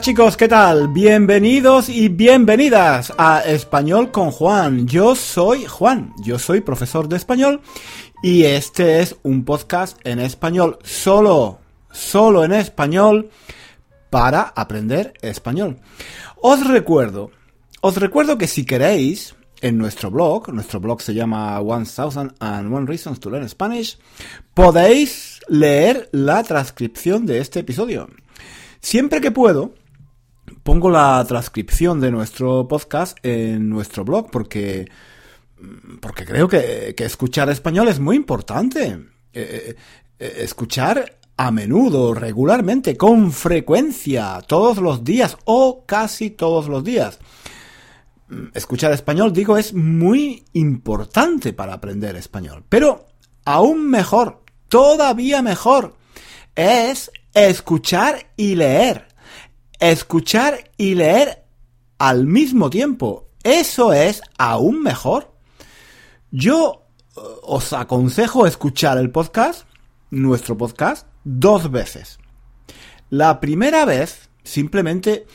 Chicos, ¿qué tal? Bienvenidos y bienvenidas a Español con Juan. Yo soy Juan, yo soy profesor de español y este es un podcast en español solo, solo en español para aprender español. Os recuerdo, os recuerdo que si queréis, en nuestro blog, nuestro blog se llama 1001 Reasons to Learn Spanish, podéis leer la transcripción de este episodio. Siempre que puedo, pongo la transcripción de nuestro podcast en nuestro blog porque, porque creo que, escuchar español es muy importante. Eh, eh, escuchar a menudo, regularmente, con frecuencia, todos los días o casi todos los días. Escuchar español, digo, es muy importante para aprender español. Pero aún mejor, todavía mejor, es escuchar y leer. Escuchar y leer al mismo tiempo. Eso es aún mejor. Yo eh, os aconsejo escuchar el podcast, nuestro podcast, dos veces. La primera vez, simplemente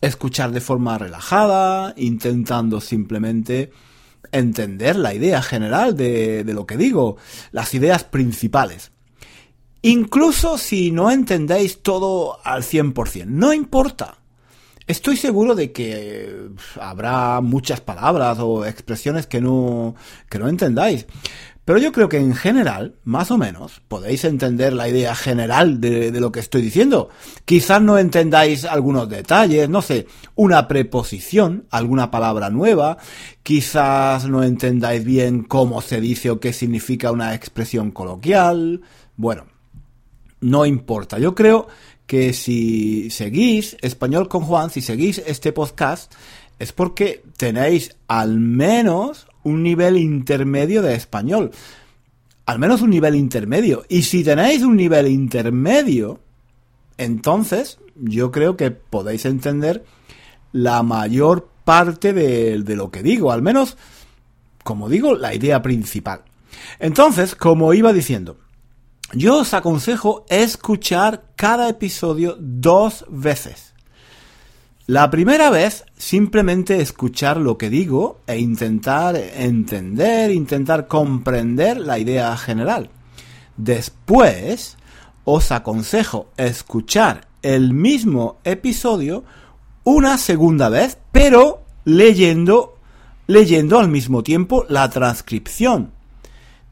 escuchar de forma relajada, intentando simplemente entender la idea general de, de, lo que digo, las ideas principales. Incluso si no entendéis todo al 100%, no importa. Estoy seguro de que habrá muchas palabras o expresiones que no, que no entendáis. Pero yo creo que en general, más o menos, podéis entender la idea general de, de, lo que estoy diciendo. Quizás no entendáis algunos detalles, no sé, una preposición, alguna palabra nueva, quizás no entendáis bien cómo se dice o qué significa una expresión coloquial. Bueno, no importa. Yo creo que si seguís Español con Juan, si seguís este podcast, es porque tenéis al menos un nivel intermedio de español. Al menos un nivel intermedio. Y si tenéis un nivel intermedio, entonces yo creo que podéis entender la mayor parte de, de lo que digo. Al menos, como digo, la idea principal. Entonces, como iba diciendo, yo os aconsejo escuchar cada episodio dos veces. La primera vez, simplemente escuchar lo que digo e intentar entender, intentar comprender la idea general. Después, os aconsejo escuchar el mismo episodio una segunda vez, pero leyendo, leyendo al mismo tiempo la transcripción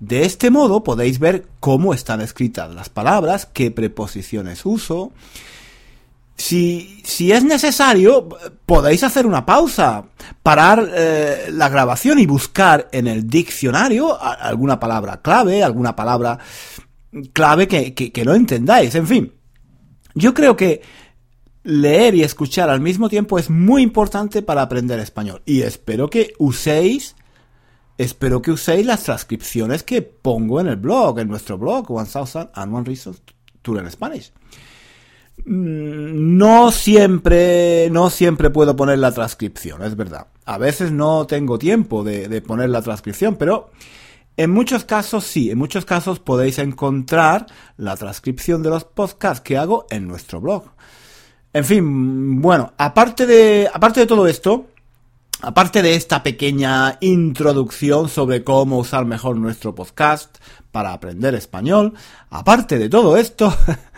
de este modo podéis ver cómo están escritas las palabras, qué preposiciones uso. Si, si es necesario, podéis hacer una pausa, parar eh, la grabación y buscar en el diccionario alguna palabra clave, alguna palabra clave que, que no entendáis. En fin, yo creo que leer y escuchar al mismo tiempo es muy importante para aprender español. Y espero que uséis espero que uséis las transcripciones que pongo en el blog, en nuestro blog, 1000 and One Reasons to Learn Spanish. Mm, no siempre, no siempre puedo poner la transcripción, es verdad. A veces no tengo tiempo de, de poner la transcripción, pero en muchos casos sí, en muchos casos podéis encontrar la transcripción de los podcasts que hago en nuestro blog. En fin, bueno, aparte de, aparte de todo esto, Aparte de esta pequeña introducción sobre cómo usar mejor nuestro podcast para aprender español, aparte de todo esto,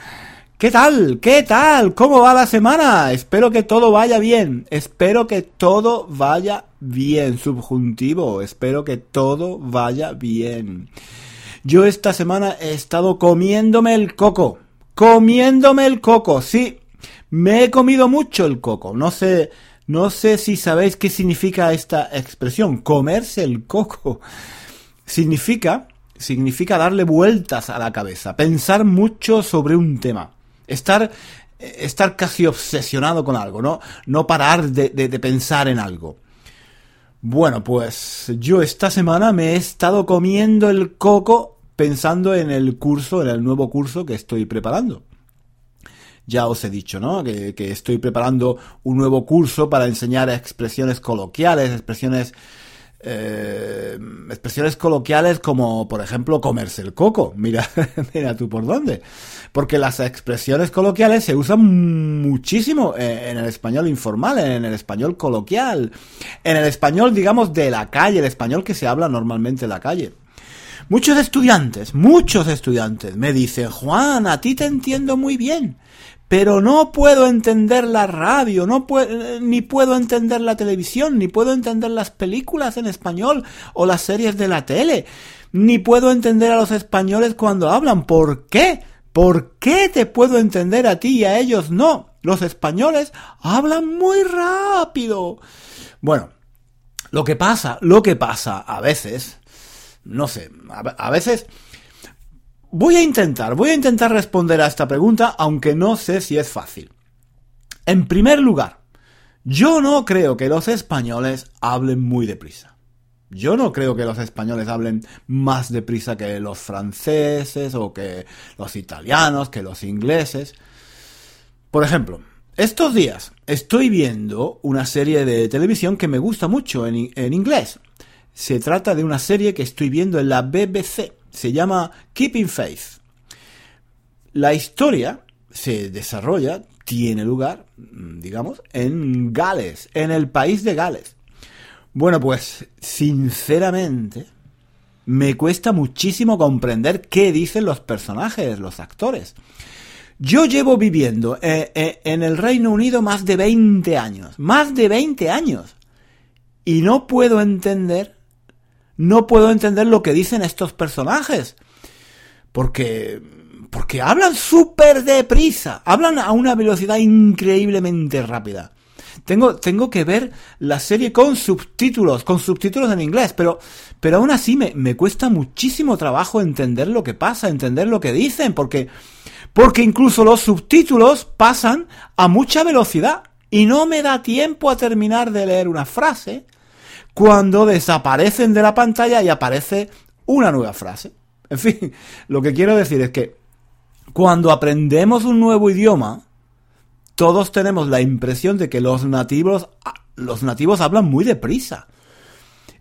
¿qué tal? ¿Qué tal? ¿Cómo va la semana? Espero que todo vaya bien, espero que todo vaya bien, subjuntivo, espero que todo vaya bien. Yo esta semana he estado comiéndome el coco, comiéndome el coco, sí, me he comido mucho el coco, no sé no sé si sabéis qué significa esta expresión, comerse el coco. Significa, significa darle vueltas a la cabeza, pensar mucho sobre un tema, estar, estar casi obsesionado con algo, no, no parar de, de pensar en algo. Bueno, pues yo esta semana me he estado comiendo el coco pensando en el curso, en el nuevo curso que estoy preparando ya os he dicho, ¿no? Que, estoy preparando un nuevo curso para enseñar expresiones coloquiales, expresiones eh, expresiones coloquiales como, por ejemplo, comerse el coco. Mira, mira tú por dónde. Porque las expresiones coloquiales se usan muchísimo en el español informal, en el español coloquial, en el español, digamos, de la calle, el español que se habla normalmente en la calle. Muchos estudiantes, muchos estudiantes me dicen, Juan, a ti te entiendo muy bien, pero no puedo entender la radio, no puedo, ni puedo entender la televisión, ni puedo entender las películas en español o las series de la tele, ni puedo entender a los españoles cuando hablan. ¿Por qué? ¿Por qué te puedo entender a ti y a ellos no? Los españoles hablan muy rápido. Bueno, lo que pasa, lo que pasa a veces, no sé, a, veces Voy a intentar, voy a intentar responder a esta pregunta, aunque no sé si es fácil. En primer lugar, yo no creo que los españoles hablen muy deprisa. Yo no creo que los españoles hablen más deprisa que los franceses o que los italianos, que los ingleses. Por ejemplo, estos días estoy viendo una serie de televisión que me gusta mucho en, en inglés. Se trata de una serie que estoy viendo en la BBC se llama Keeping Faith. La historia se desarrolla, tiene lugar, digamos, en Gales, en el país de Gales. Bueno, pues sinceramente me cuesta muchísimo comprender qué dicen los personajes, los actores. Yo llevo viviendo eh, eh, en el Reino Unido más de 20 años, más de 20 años, y no puedo entender no puedo entender lo que dicen estos personajes. Porque, porque hablan súper deprisa, hablan a una velocidad increíblemente rápida. Tengo, tengo que ver la serie con subtítulos, con subtítulos en inglés, pero, pero aún así me, me cuesta muchísimo trabajo entender lo que pasa, entender lo que dicen, porque, porque incluso los subtítulos pasan a mucha velocidad y no me da tiempo a terminar de leer una frase cuando desaparecen de la pantalla y aparece una nueva frase. En fin, lo que quiero decir es que cuando aprendemos un nuevo idioma, todos tenemos la impresión de que los nativos, los nativos hablan muy deprisa.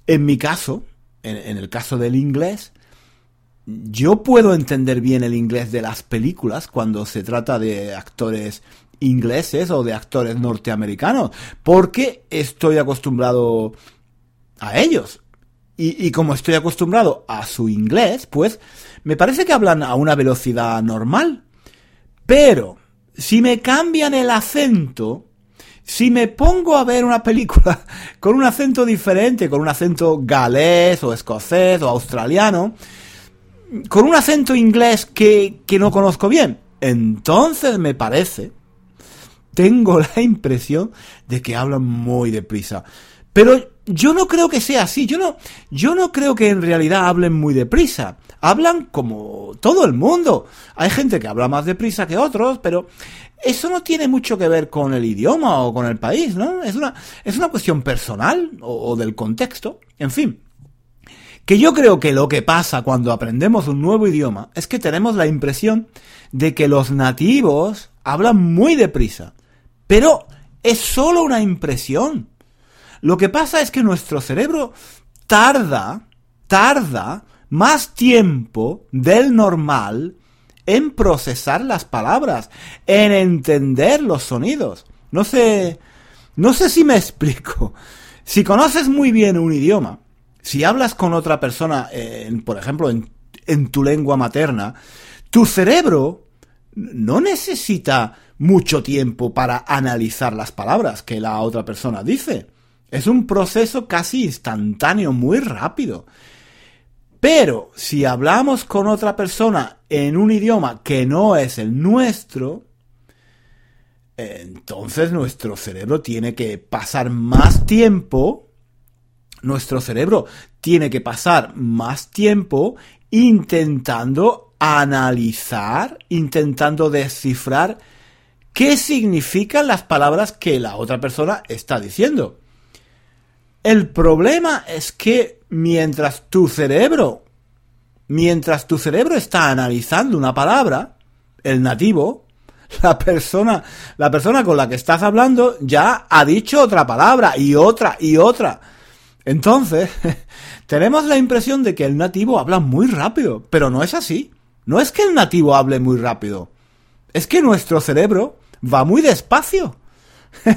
En mi caso, en, en el caso del inglés, yo puedo entender bien el inglés de las películas cuando se trata de actores ingleses o de actores norteamericanos, porque estoy acostumbrado a ellos. Y, como estoy acostumbrado a su inglés, pues me parece que hablan a una velocidad normal. Pero si me cambian el acento, si me pongo a ver una película con un acento diferente, con un acento galés o escocés o australiano, con un acento inglés que, que no conozco bien, entonces me parece, tengo la impresión de que hablan muy deprisa. Pero yo no creo que sea así. Yo no, yo no creo que en realidad hablen muy deprisa. Hablan como todo el mundo. Hay gente que habla más deprisa que otros, pero eso no tiene mucho que ver con el idioma o con el país, ¿no? Es una, es una cuestión personal o, o del contexto. En fin. Que yo creo que lo que pasa cuando aprendemos un nuevo idioma es que tenemos la impresión de que los nativos hablan muy deprisa. Pero es solo una impresión. Lo que pasa es que nuestro cerebro tarda, tarda más tiempo del normal en procesar las palabras, en entender los sonidos. No sé, no sé si me explico. Si conoces muy bien un idioma, si hablas con otra persona, por ejemplo, en, en tu lengua materna, tu cerebro no necesita mucho tiempo para analizar las palabras que la otra persona dice. Es un proceso casi instantáneo, muy rápido. Pero si hablamos con otra persona en un idioma que no es el nuestro, entonces nuestro cerebro tiene que pasar más tiempo, nuestro cerebro tiene que pasar más tiempo intentando analizar, intentando descifrar qué significan las palabras que la otra persona está diciendo. El problema es que mientras tu cerebro, mientras tu cerebro está analizando una palabra, el nativo, la persona, la persona con la que estás hablando ya ha dicho otra palabra y otra y otra. Entonces, tenemos la impresión de que el nativo habla muy rápido, pero no es así. No es que el nativo hable muy rápido, es que nuestro cerebro va muy despacio.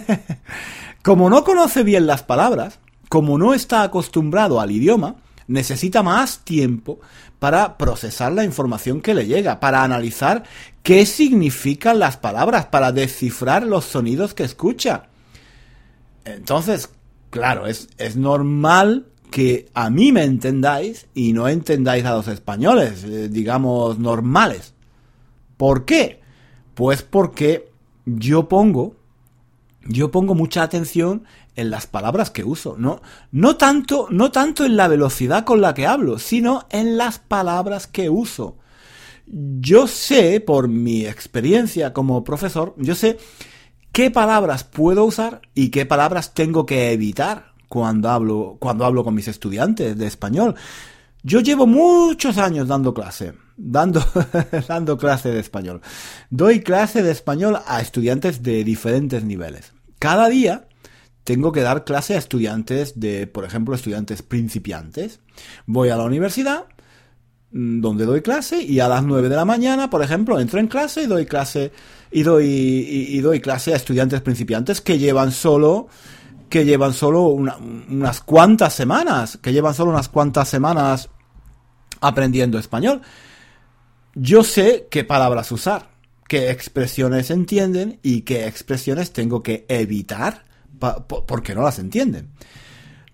como no conoce bien las palabras, como no está acostumbrado al idioma, necesita más tiempo para procesar la información que le llega, para analizar qué significan las palabras, para descifrar los sonidos que escucha. Entonces, claro, es, es normal que a mí me entendáis y no entendáis a los españoles, eh, digamos, normales. ¿Por qué? Pues porque yo pongo, yo pongo mucha atención en las palabras que uso, no, no tanto, no tanto en la velocidad con la que hablo, sino en las palabras que uso. Yo sé, por mi experiencia como profesor, yo sé qué palabras puedo usar y qué palabras tengo que evitar cuando hablo, cuando hablo con mis estudiantes de español. Yo llevo muchos años dando clase, dando, dando clase de español. Doy clase de español a estudiantes de diferentes niveles. Cada día tengo que dar clase a estudiantes de, por ejemplo, estudiantes principiantes. Voy a la universidad, mm, donde doy clase, y a las 9 de la mañana, por ejemplo, entro en clase y doy clase, y doy, clase a estudiantes principiantes que llevan solo, que llevan solo unas cuantas semanas, que llevan solo unas cuantas semanas aprendiendo español. Yo sé qué palabras usar, qué expresiones entienden y qué expresiones tengo que evitar porque no las entienden.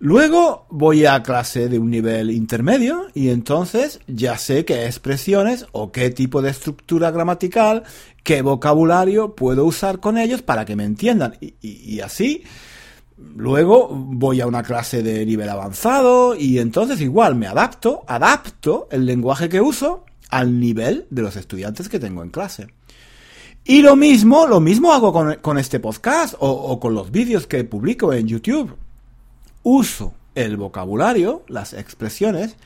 Luego voy a clase de un nivel intermedio y entonces ya sé qué expresiones o qué tipo de estructura gramatical, qué vocabulario puedo usar con ellos para que me entiendan. Y, así, luego voy a una clase de nivel avanzado y entonces igual me adapto, adapto el lenguaje que uso al nivel de los estudiantes que tengo en clase. Y lo mismo, lo mismo hago con, este podcast o, con los vídeos que publico en YouTube. Uso el vocabulario, las expresiones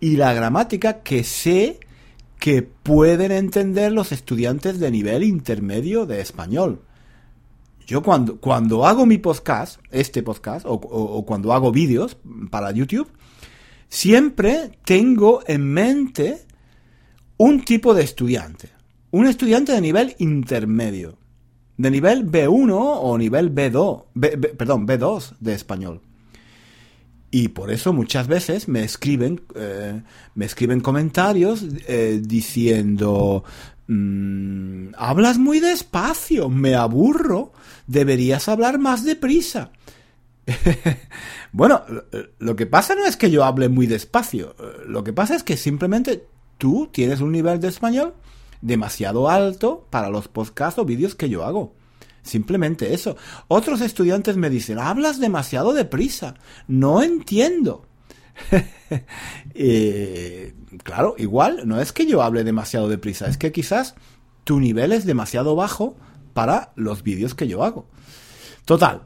y la gramática que sé que pueden entender los estudiantes de nivel intermedio de español. Yo cuando, cuando hago mi podcast, este podcast, o cuando hago vídeos para YouTube, siempre tengo en mente un tipo de estudiante un estudiante de nivel intermedio, de nivel B1 o nivel B2, perdón, B2 de español. Y por eso muchas veces me escriben, eh, me escriben comentarios eh, diciendo, mm, hablas muy despacio, me aburro, deberías hablar más deprisa. bueno, lo que pasa no es que yo hable muy despacio, lo que pasa es que simplemente tú tienes un nivel de español demasiado alto para los podcasts o vídeos que yo hago. Simplemente eso. Otros estudiantes me dicen, hablas demasiado deprisa. No entiendo. Eh, claro, igual, no es que yo hable demasiado deprisa, es que quizás tu nivel es demasiado bajo para los vídeos que yo hago. Total,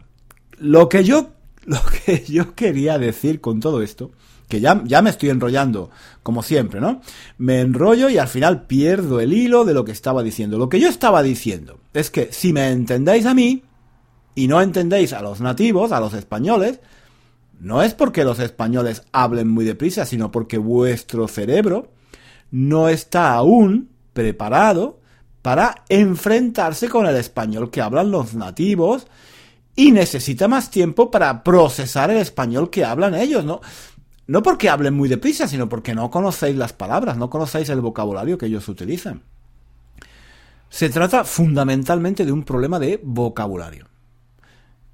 lo que yo, lo que yo quería decir con todo esto que ya, ya me estoy enrollando, como siempre, ¿no? Me enrollo y al final pierdo el hilo de lo que estaba diciendo. Lo que yo estaba diciendo es que si me entendéis a mí y no entendéis a los nativos, a los españoles, no es porque los españoles hablen muy deprisa, sino porque vuestro cerebro no está aún preparado para enfrentarse con el español que hablan los nativos y necesita más tiempo para procesar el español que hablan ellos, ¿no? No porque hablen muy deprisa, sino porque no conocéis las palabras, no conocéis el vocabulario que ellos utilizan. Se trata fundamentalmente de un problema de vocabulario.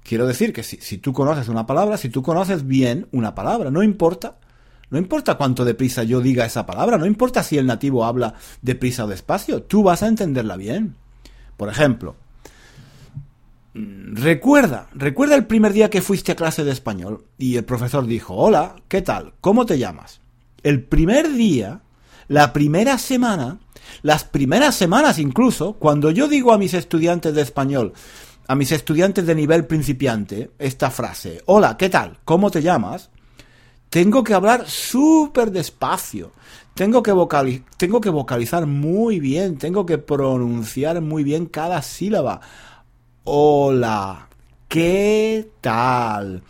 Quiero decir que si, tú conoces una palabra, si tú conoces bien una palabra, no importa, no importa cuánto deprisa yo diga esa palabra, no importa si el nativo habla deprisa o despacio, tú vas a entenderla bien. Por ejemplo, Recuerda, recuerda el primer día que fuiste a clase de español y el profesor dijo, hola, ¿qué tal? ¿Cómo te llamas? El primer día, la primera semana, las primeras semanas incluso, cuando yo digo a mis estudiantes de español, a mis estudiantes de nivel principiante, esta frase, hola, ¿qué tal? ¿Cómo te llamas? Tengo que hablar súper despacio, tengo que, tengo que vocalizar muy bien, tengo que pronunciar muy bien cada sílaba Hola, ¿qué tal?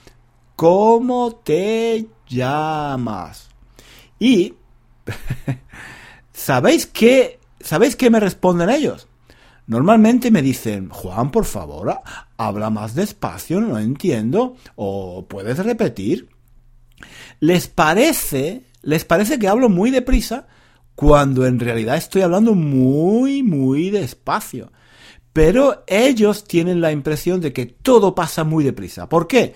¿cómo te llamas? Y, ¿sabéis qué, ¿sabéis qué me responden ellos? Normalmente me dicen, Juan, por favor, habla más despacio, no entiendo, o puedes repetir. ¿Les parece, les parece que hablo muy deprisa cuando en realidad estoy hablando muy, muy despacio? Pero ellos tienen la impresión de que todo pasa muy deprisa. ¿Por qué?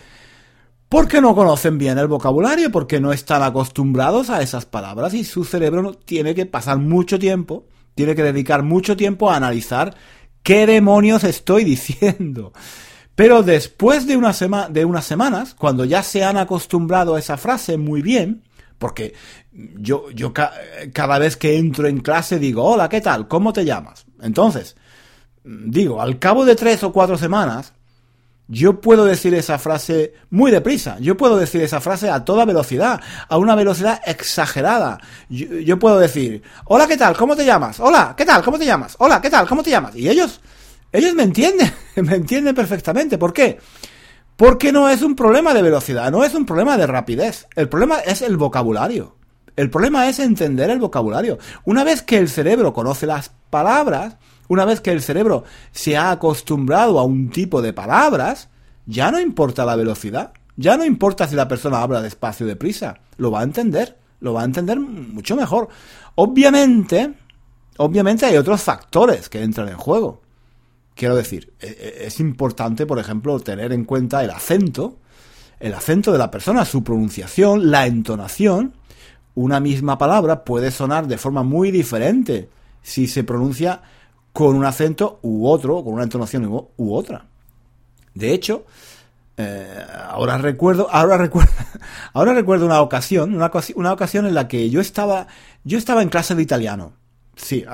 Porque no conocen bien el vocabulario, porque no están acostumbrados a esas palabras y su cerebro tiene que pasar mucho tiempo tiene que dedicar mucho tiempo a analizar qué demonios estoy diciendo. Pero después de, una de unas semanas, cuando ya se han acostumbrado a esa frase muy bien, porque yo, yo cada vez que entro en clase digo, hola, ¿qué tal? ¿Cómo te llamas? Entonces, digo, al cabo de tres o cuatro semanas, yo puedo decir esa frase muy deprisa, yo puedo decir esa frase a toda velocidad, a una velocidad exagerada. Yo, puedo decir, hola, ¿qué tal? ¿Cómo te llamas? Hola, ¿qué tal? ¿Cómo te llamas? Hola, ¿qué tal? ¿Cómo te llamas? Y ellos, ellos me entienden, me entienden perfectamente. ¿Por qué? Porque no es un problema de velocidad, no es un problema de rapidez. El problema es el vocabulario. El problema es entender el vocabulario. Una vez que el cerebro conoce las palabras, una vez que el cerebro se ha acostumbrado a un tipo de palabras, ya no importa la velocidad, ya no importa si la persona habla despacio o deprisa, lo va a entender, lo va a entender mucho mejor. Obviamente, obviamente hay otros factores que entran en juego. Quiero decir, e, e, es importante, por ejemplo, tener en cuenta el acento, el acento de la persona, su pronunciación, la entonación. Una misma palabra puede sonar de forma muy diferente si se pronuncia con un acento u otro, con una entonación u, otra. De hecho, eh, ahora recuerdo, ahora recuerdo, ahora recuerdo una ocasión, una, ocasión en la que yo estaba, yo estaba en clase de italiano. Sí,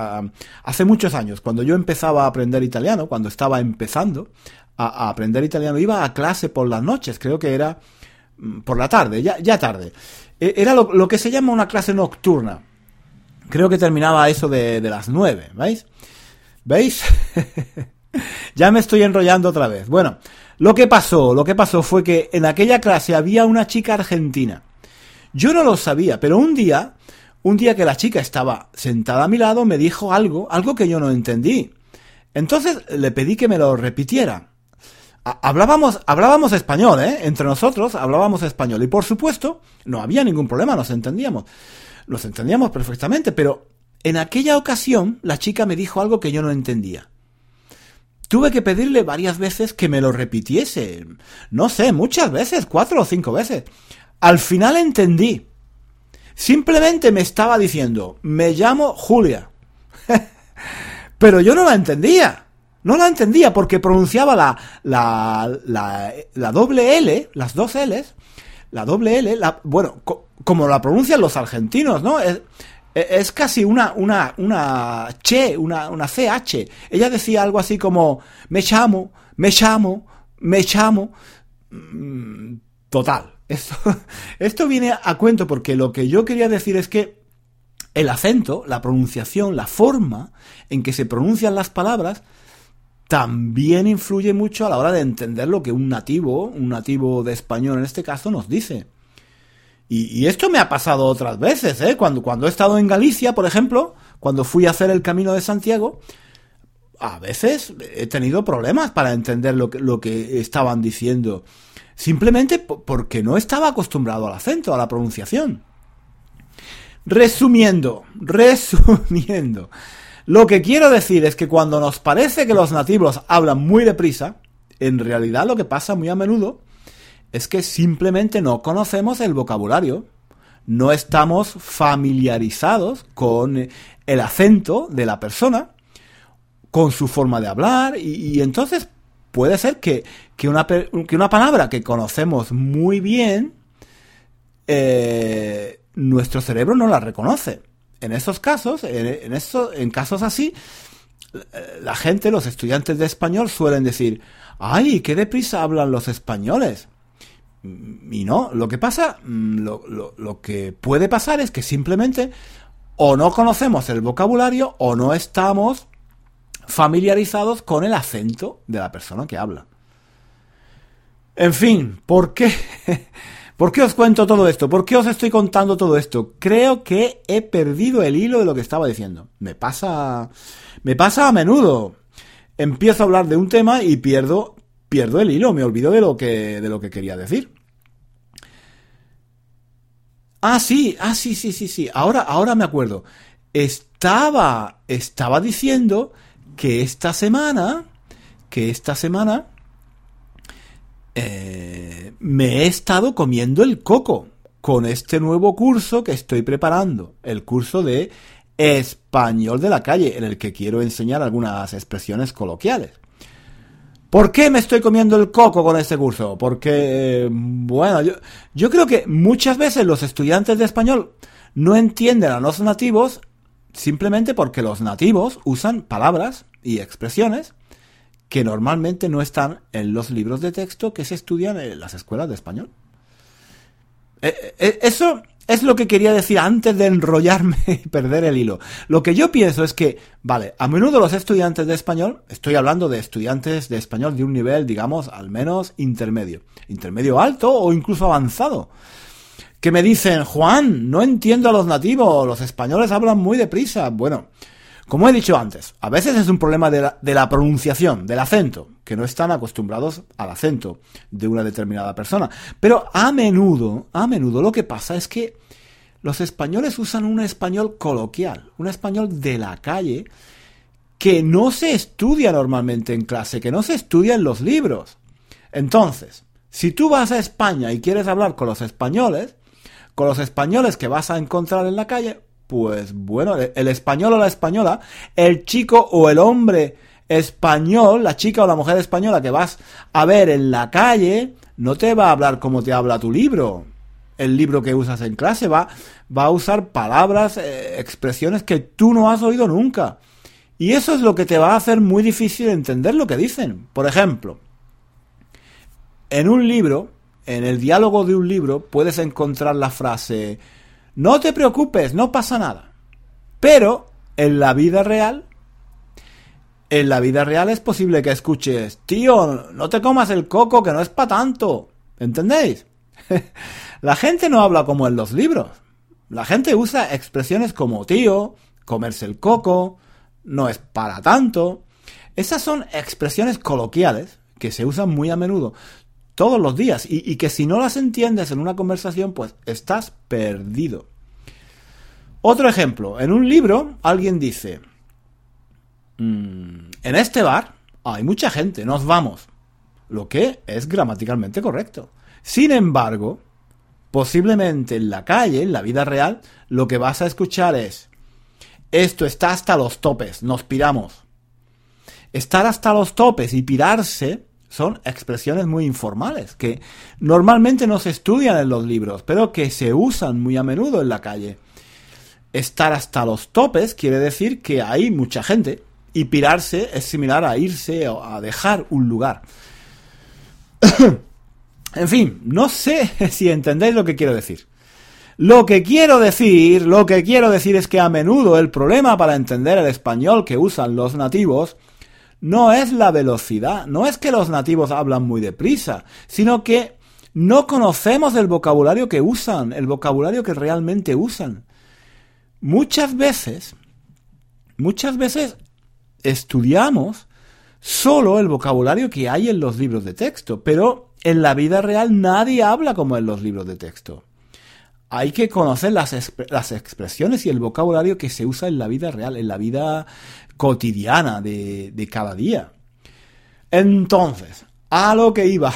hace muchos años, cuando yo empezaba a aprender italiano, cuando estaba empezando a, aprender italiano, iba a clase por las noches, creo que era mm, por la tarde, ya, tarde. E, era lo, que se llama una clase nocturna. Creo que terminaba eso de las nueve, ¿veis? ¿Veis? ya me estoy enrollando otra vez. Bueno, lo que pasó, lo que pasó fue que en aquella clase había una chica argentina. Yo no lo sabía, pero un día, un día que la chica estaba sentada a mi lado, me dijo algo, algo que yo no entendí. Entonces le pedí que me lo repitiera. Hablábamos, hablábamos español, ¿eh? Entre nosotros hablábamos español. Y por supuesto, no había ningún problema, nos entendíamos. Nos entendíamos perfectamente, pero en aquella ocasión, la chica me dijo algo que yo no entendía. Tuve que pedirle varias veces que me lo repitiese. No sé, muchas veces, cuatro o cinco veces. Al final entendí. Simplemente me estaba diciendo, me llamo Julia. Pero yo no la entendía. No la entendía porque pronunciaba la, la, la, la doble L, las dos L's, la doble L, bueno, como la pronuncian los argentinos, ¿no? Es casi una, una, una che, una, una CH. Ella decía algo así como, me llamo, me llamo, me llamo. Mm, total. Esto, esto viene a cuento porque lo que yo quería decir es que el acento, la pronunciación, la forma en que se pronuncian las palabras, también influye mucho a la hora de entender lo que un nativo, un nativo de español en este caso, nos dice. Y, esto me ha pasado otras veces, ¿eh? Cuando, cuando he estado en Galicia, por ejemplo, cuando fui a hacer el Camino de Santiago, a veces he tenido problemas para entender lo que, lo que estaban diciendo. Simplemente porque no estaba acostumbrado al acento, a la pronunciación. Resumiendo, resumiendo. Lo que quiero decir es que cuando nos parece que los nativos hablan muy deprisa, en realidad lo que pasa muy a menudo es que simplemente no conocemos el vocabulario, no estamos familiarizados con el acento de la persona, con su forma de hablar, y, entonces puede ser que, una, que, una, palabra que conocemos muy bien, eh, nuestro cerebro no la reconoce. En esos casos, en, en, en casos así, la gente, los estudiantes de español suelen decir, ay, qué deprisa hablan los españoles. Y no, lo que pasa, mm, lo, que puede pasar es que simplemente o no conocemos el vocabulario o no estamos familiarizados con el acento de la persona que habla. En fin, ¿por qué? ¿Por qué os cuento todo esto? ¿Por qué os estoy contando todo esto? Creo que he perdido el hilo de lo que estaba diciendo. Me pasa, me pasa a menudo. Empiezo a hablar de un tema y pierdo, pierdo el hilo, me olvido de lo que, de lo que quería decir. Ah, sí, ah, sí, sí, sí, sí. Ahora, ahora me acuerdo. Estaba, estaba diciendo que esta semana, que esta semana, eh, me he estado comiendo el coco con este nuevo curso que estoy preparando, el curso de español de la calle, en el que quiero enseñar algunas expresiones coloquiales. ¿Por qué me estoy comiendo el coco con este curso? Porque, bueno, yo, yo creo que muchas veces los estudiantes de español no entienden a los nativos simplemente porque los nativos usan palabras y expresiones que normalmente no están en los libros de texto que se estudian en las escuelas de español. Eh, eh, eso es lo que quería decir antes de enrollarme y perder el hilo. Lo que yo pienso es que, vale, a menudo los estudiantes de español, estoy hablando de estudiantes de español de un nivel, digamos, al menos intermedio, intermedio alto o incluso avanzado, que me dicen, Juan, no entiendo a los nativos, los españoles hablan muy deprisa. Bueno, como he dicho antes, a veces es un problema de la, pronunciación, del acento, que no están acostumbrados al acento de una determinada persona. Pero a menudo, a menudo lo que pasa es que los españoles usan un español coloquial, un español de la calle, que no se estudia normalmente en clase, que no se estudia en los libros. Entonces, si tú vas a España y quieres hablar con los españoles, con los españoles que vas a encontrar en la calle, pues bueno, el español o la española, el chico o el hombre español, la chica o la mujer española que vas a ver en la calle, no te va a hablar como te habla tu libro. El libro que usas en clase va, va a usar palabras, eh, expresiones que tú no has oído nunca. Y eso es lo que te va a hacer muy difícil entender lo que dicen. Por ejemplo, en un libro, en el diálogo de un libro, puedes encontrar la frase no te preocupes, no pasa nada. Pero en la vida real, en la vida real es posible que escuches, tío, no te comas el coco, que no es para tanto. ¿Entendéis? la gente no habla como en los libros. La gente usa expresiones como tío, comerse el coco, no es para tanto. Esas son expresiones coloquiales que se usan muy a menudo todos los días y, que si no las entiendes en una conversación, pues estás perdido. Otro ejemplo, en un libro alguien dice, mm, en este bar hay mucha gente, nos vamos, lo que es gramaticalmente correcto. Sin embargo, posiblemente en la calle, en la vida real, lo que vas a escuchar es, esto está hasta los topes, nos piramos. Estar hasta los topes y pirarse son expresiones muy informales que normalmente no se estudian en los libros, pero que se usan muy a menudo en la calle. Estar hasta los topes quiere decir que hay mucha gente y pirarse es similar a irse o a dejar un lugar. en fin, no sé si entendéis lo que quiero decir. Lo que quiero decir, lo que quiero decir es que a menudo el problema para entender el español que usan los nativos no es la velocidad, no es que los nativos hablan muy deprisa, sino que no conocemos el vocabulario que usan, el vocabulario que realmente usan. Muchas veces, muchas veces estudiamos solo el vocabulario que hay en los libros de texto, pero en la vida real nadie habla como en los libros de texto. Hay que conocer las, las expresiones y el vocabulario que se usa en la vida real, en la vida cotidiana de, de cada día. Entonces, a lo que iba.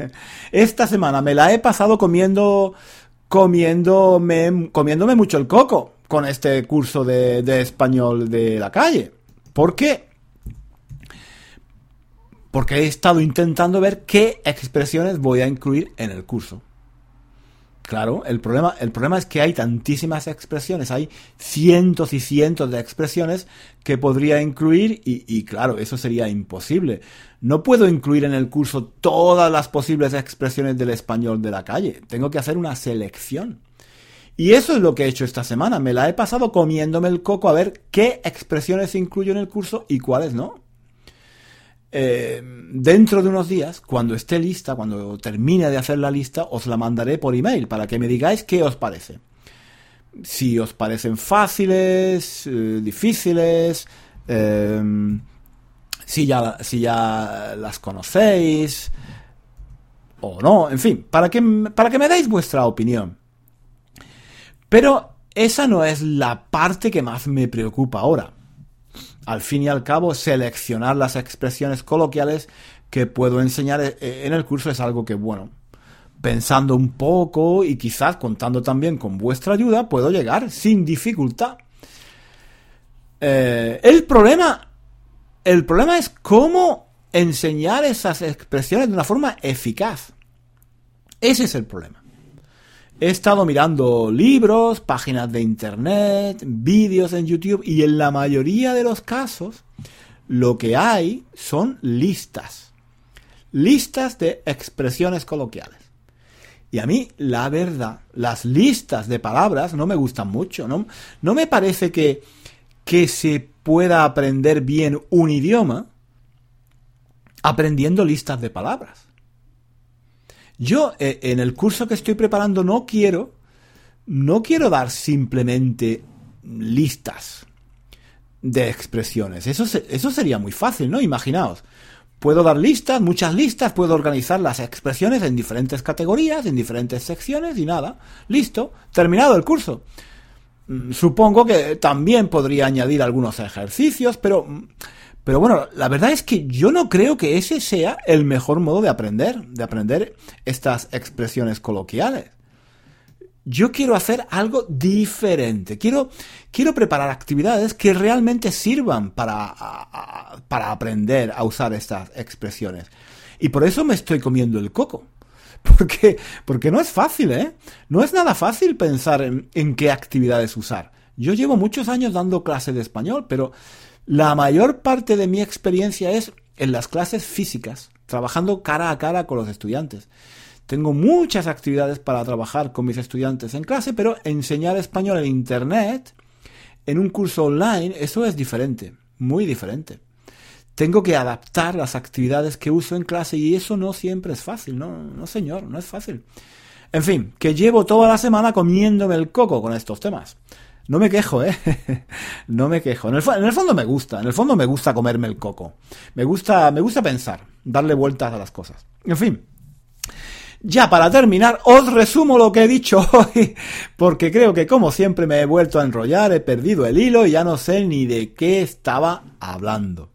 Esta semana me la he pasado comiendo, comiéndome, comiéndome mucho el coco con este curso de, de español de la calle. ¿Por qué? Porque he estado intentando ver qué expresiones voy a incluir en el curso. Claro, el problema, el problema es que hay tantísimas expresiones, hay cientos y cientos de expresiones que podría incluir y, y, claro, eso sería imposible. No puedo incluir en el curso todas las posibles expresiones del español de la calle, tengo que hacer una selección. Y eso es lo que he hecho esta semana, me la he pasado comiéndome el coco a ver qué expresiones incluyo en el curso y cuáles no. Eh, dentro de unos días, cuando esté lista, cuando termine de hacer la lista, os la mandaré por email para que me digáis qué os parece. Si os parecen fáciles, eh, difíciles, eh, si, ya, si ya las conocéis o no, en fin, para que, para que me deis vuestra opinión. Pero esa no es la parte que más me preocupa ahora al fin y al cabo, seleccionar las expresiones coloquiales que puedo enseñar eh, en el curso es algo que, bueno, pensando un poco y quizás contando también con vuestra ayuda, puedo llegar sin dificultad. Eh, el problema, el problema es cómo enseñar esas expresiones de una forma eficaz. Ese es el problema. He estado mirando libros, páginas de internet, vídeos en YouTube y en la mayoría de los casos lo que hay son listas. Listas de expresiones coloquiales. Y a mí, la verdad, las listas de palabras no me gustan mucho. No, no me parece que, que se pueda aprender bien un idioma aprendiendo listas de palabras. Yo eh, en el curso que estoy preparando no quiero, no quiero dar simplemente listas de expresiones. Eso, eso sería muy fácil, ¿no? Imaginaos. Puedo dar listas, muchas listas, puedo organizar las expresiones en diferentes categorías, en diferentes secciones y nada. Listo, terminado el curso. Mm, supongo que también podría añadir algunos ejercicios, pero mm, pero bueno, la verdad es que yo no creo que ese sea el mejor modo de aprender, de aprender estas expresiones coloquiales. Yo quiero hacer algo diferente. Quiero, quiero preparar actividades que realmente sirvan para, para aprender a usar estas expresiones. Y por eso me estoy comiendo el coco. Porque, porque no es fácil, ¿eh? No es nada fácil pensar en, en qué actividades usar. Yo llevo muchos años dando clases de español, pero la mayor parte de mi experiencia es en las clases físicas, trabajando cara a cara con los estudiantes. Tengo muchas actividades para trabajar con mis estudiantes en clase, pero enseñar español en Internet, en un curso online, eso es diferente, muy diferente. Tengo que adaptar las actividades que uso en clase y eso no siempre es fácil, no, no señor, no es fácil. En fin, que llevo toda la semana comiéndome el coco con estos temas. No me quejo, ¿eh? no me quejo. En el, fondo me gusta, en el fondo me gusta comerme el coco. Me gusta, me gusta pensar, darle vueltas a las cosas. En fin. Ya para terminar, os resumo lo que he dicho hoy, porque creo que como siempre me he vuelto a enrollar, he perdido el hilo y ya no sé ni de qué estaba hablando.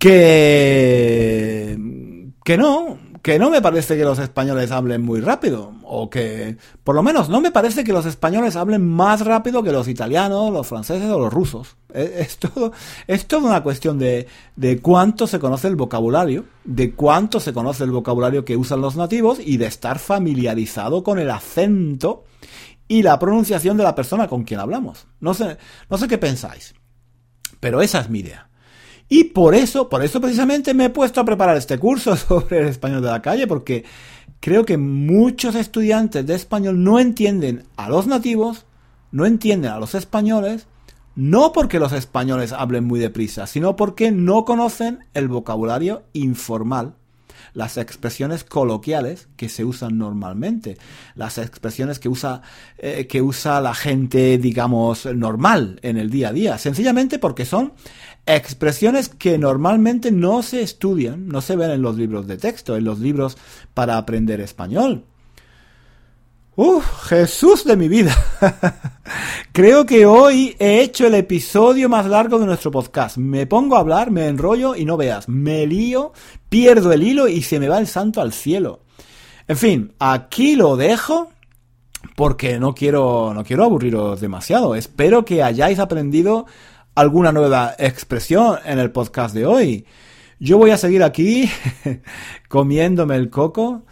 Que... que no, que no me parece que los españoles hablen muy rápido, o que por lo menos no me parece que los españoles hablen más rápido que los italianos, los franceses o los rusos. Es, todo, es toda una cuestión de, de cuánto se conoce el vocabulario, de cuánto se conoce el vocabulario que usan los nativos y de estar familiarizado con el acento y la pronunciación de la persona con quien hablamos. No sé, no sé qué pensáis, pero esa es mi idea. Y por eso, por eso precisamente me he puesto a preparar este curso sobre el español de la calle, porque creo que muchos estudiantes de español no entienden a los nativos, no entienden a los españoles, no porque los españoles hablen muy deprisa, sino porque no conocen el vocabulario informal las expresiones coloquiales que se usan normalmente, las expresiones que usa, eh, que usa la gente, digamos, normal en el día a día, sencillamente porque son expresiones que normalmente no se estudian, no se ven en los libros de texto, en los libros para aprender español. ¡Uf! Jesús de mi vida. Creo que hoy he hecho el episodio más largo de nuestro podcast. Me pongo a hablar, me enrollo y no veas. Me lío, pierdo el hilo y se me va el santo al cielo. En fin, aquí lo dejo porque no quiero, no quiero aburriros demasiado. Espero que hayáis aprendido alguna nueva expresión en el podcast de hoy. Yo voy a seguir aquí comiéndome el coco.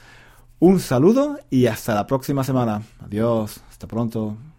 Un saludo y hasta la próxima semana. Adiós, hasta pronto.